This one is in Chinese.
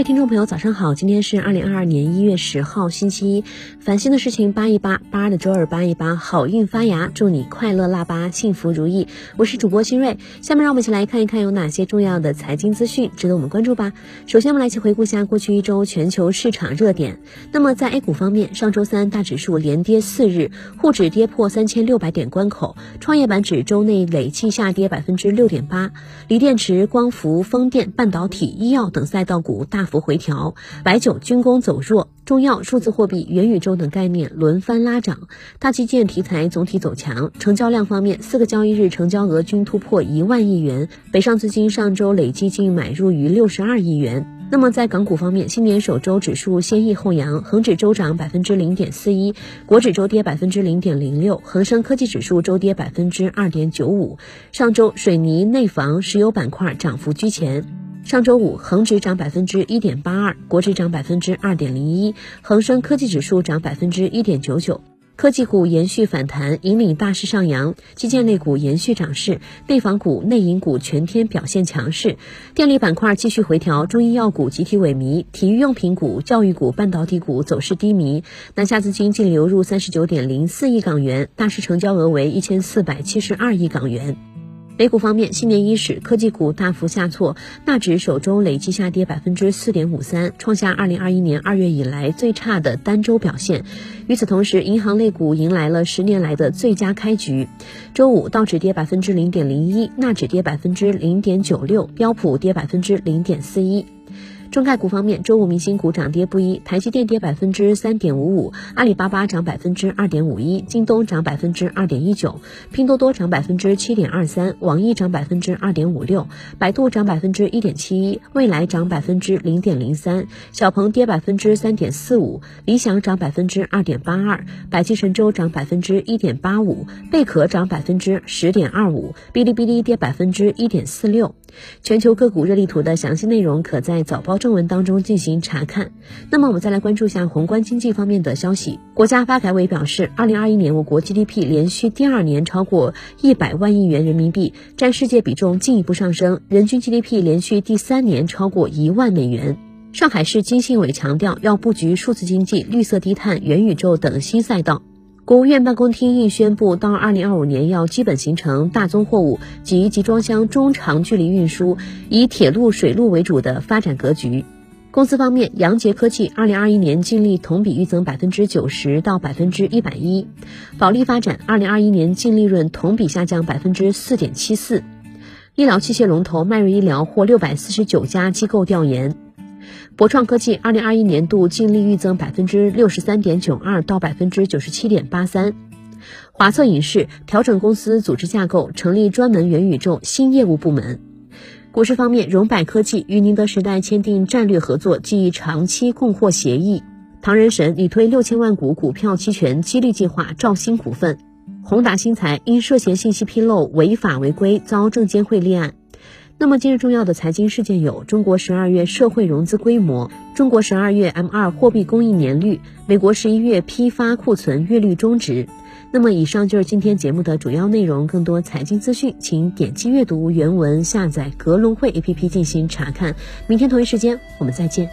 位听众朋友，早上好！今天是二零二二年一月十号，星期一。烦心的事情扒一扒，扒的周二扒一扒，好运发芽，祝你快乐腊八，幸福如意。我是主播新瑞，下面让我们一起来看一看有哪些重要的财经资讯值得我们关注吧。首先，我们来一起回顾一下过去一周全球市场热点。那么在 A 股方面，上周三大指数连跌四日，沪指跌破三千六百点关口，创业板指周内累计下跌百分之六点八。锂电池、光伏、风电、半导体、医药等赛道股大。幅回调，白酒、军工走弱，中药、数字货币、元宇宙等概念轮番拉涨，大基建题材总体走强。成交量方面，四个交易日成交额均突破一万亿元，北上资金上周累计净买入逾六十二亿元。那么在港股方面，新年首周指数先抑后扬，恒指周涨百分之零点四一，国指周跌百分之零点零六，恒生科技指数周跌百分之二点九五。上周水泥、内房、石油板块涨幅居前。上周五，恒指涨百分之一点八二，国指涨百分之二点零一，恒生科技指数涨百分之一点九九。科技股延续反弹，引领大势上扬。基建类股延续涨势，内房股、内银股全天表现强势。电力板块继续回调，中医药股集体萎靡，体育用品股、教育股、半导体股走势低迷。南下资金净流入三十九点零四亿港元，大市成交额为一千四百七十二亿港元。美股方面，新年伊始，科技股大幅下挫，纳指首周累计下跌百分之四点五三，创下二零二一年二月以来最差的单周表现。与此同时，银行类股迎来了十年来的最佳开局。周五，道指跌百分之零点零一，纳指跌百分之零点九六，标普跌百分之零点四一。中概股方面，周五明星股涨跌不一，台积电跌百分之三点五五，阿里巴巴涨百分之二点五一，京东涨百分之二点一九，拼多多涨百分之七点二三，网易涨百分之二点五六，百度涨百分之一点七一，蔚来涨百分之零点零三，小鹏跌百分之三点四五，理想涨百分之二点八二，百济神州涨百分之一点八五，贝壳涨百分之十点二五，哔哩哔哩跌百分之一点四六。全球个股热力图的详细内容可在早报正文当中进行查看。那么我们再来关注一下宏观经济方面的消息。国家发改委表示，二零二一年我国 GDP 连续第二年超过一百万亿元人民币，占世界比重进一步上升，人均 GDP 连续第三年超过一万美元。上海市经信委强调，要布局数字经济、绿色低碳、元宇宙等新赛道。国务院办公厅亦宣布，到二零二五年要基本形成大宗货物及集装箱中长距离运输以铁路、水路为主的发展格局。公司方面，杨杰科技二零二一年净利同比预增百分之九十到百分之一百一，保利发展二零二一年净利润同比下降百分之四点七四。医疗器械龙头迈瑞医疗获六百四十九家机构调研。博创科技二零二一年度净利预增百分之六十三点九二到百分之九十七点八三。华策影视调整公司组织架构，成立专门元宇宙新业务部门。股市方面，荣百科技与宁德时代签订战略合作暨长期供货协议。唐人神拟推六千万股股票期权激励计划，兆鑫股份。宏达新材因涉嫌信息披露违法违规遭证监会立案。那么今日重要的财经事件有：中国十二月社会融资规模，中国十二月 M 二货币供应年率，美国十一月批发库存月率终值。那么以上就是今天节目的主要内容，更多财经资讯，请点击阅读原文，下载格隆汇 APP 进行查看。明天同一时间我们再见。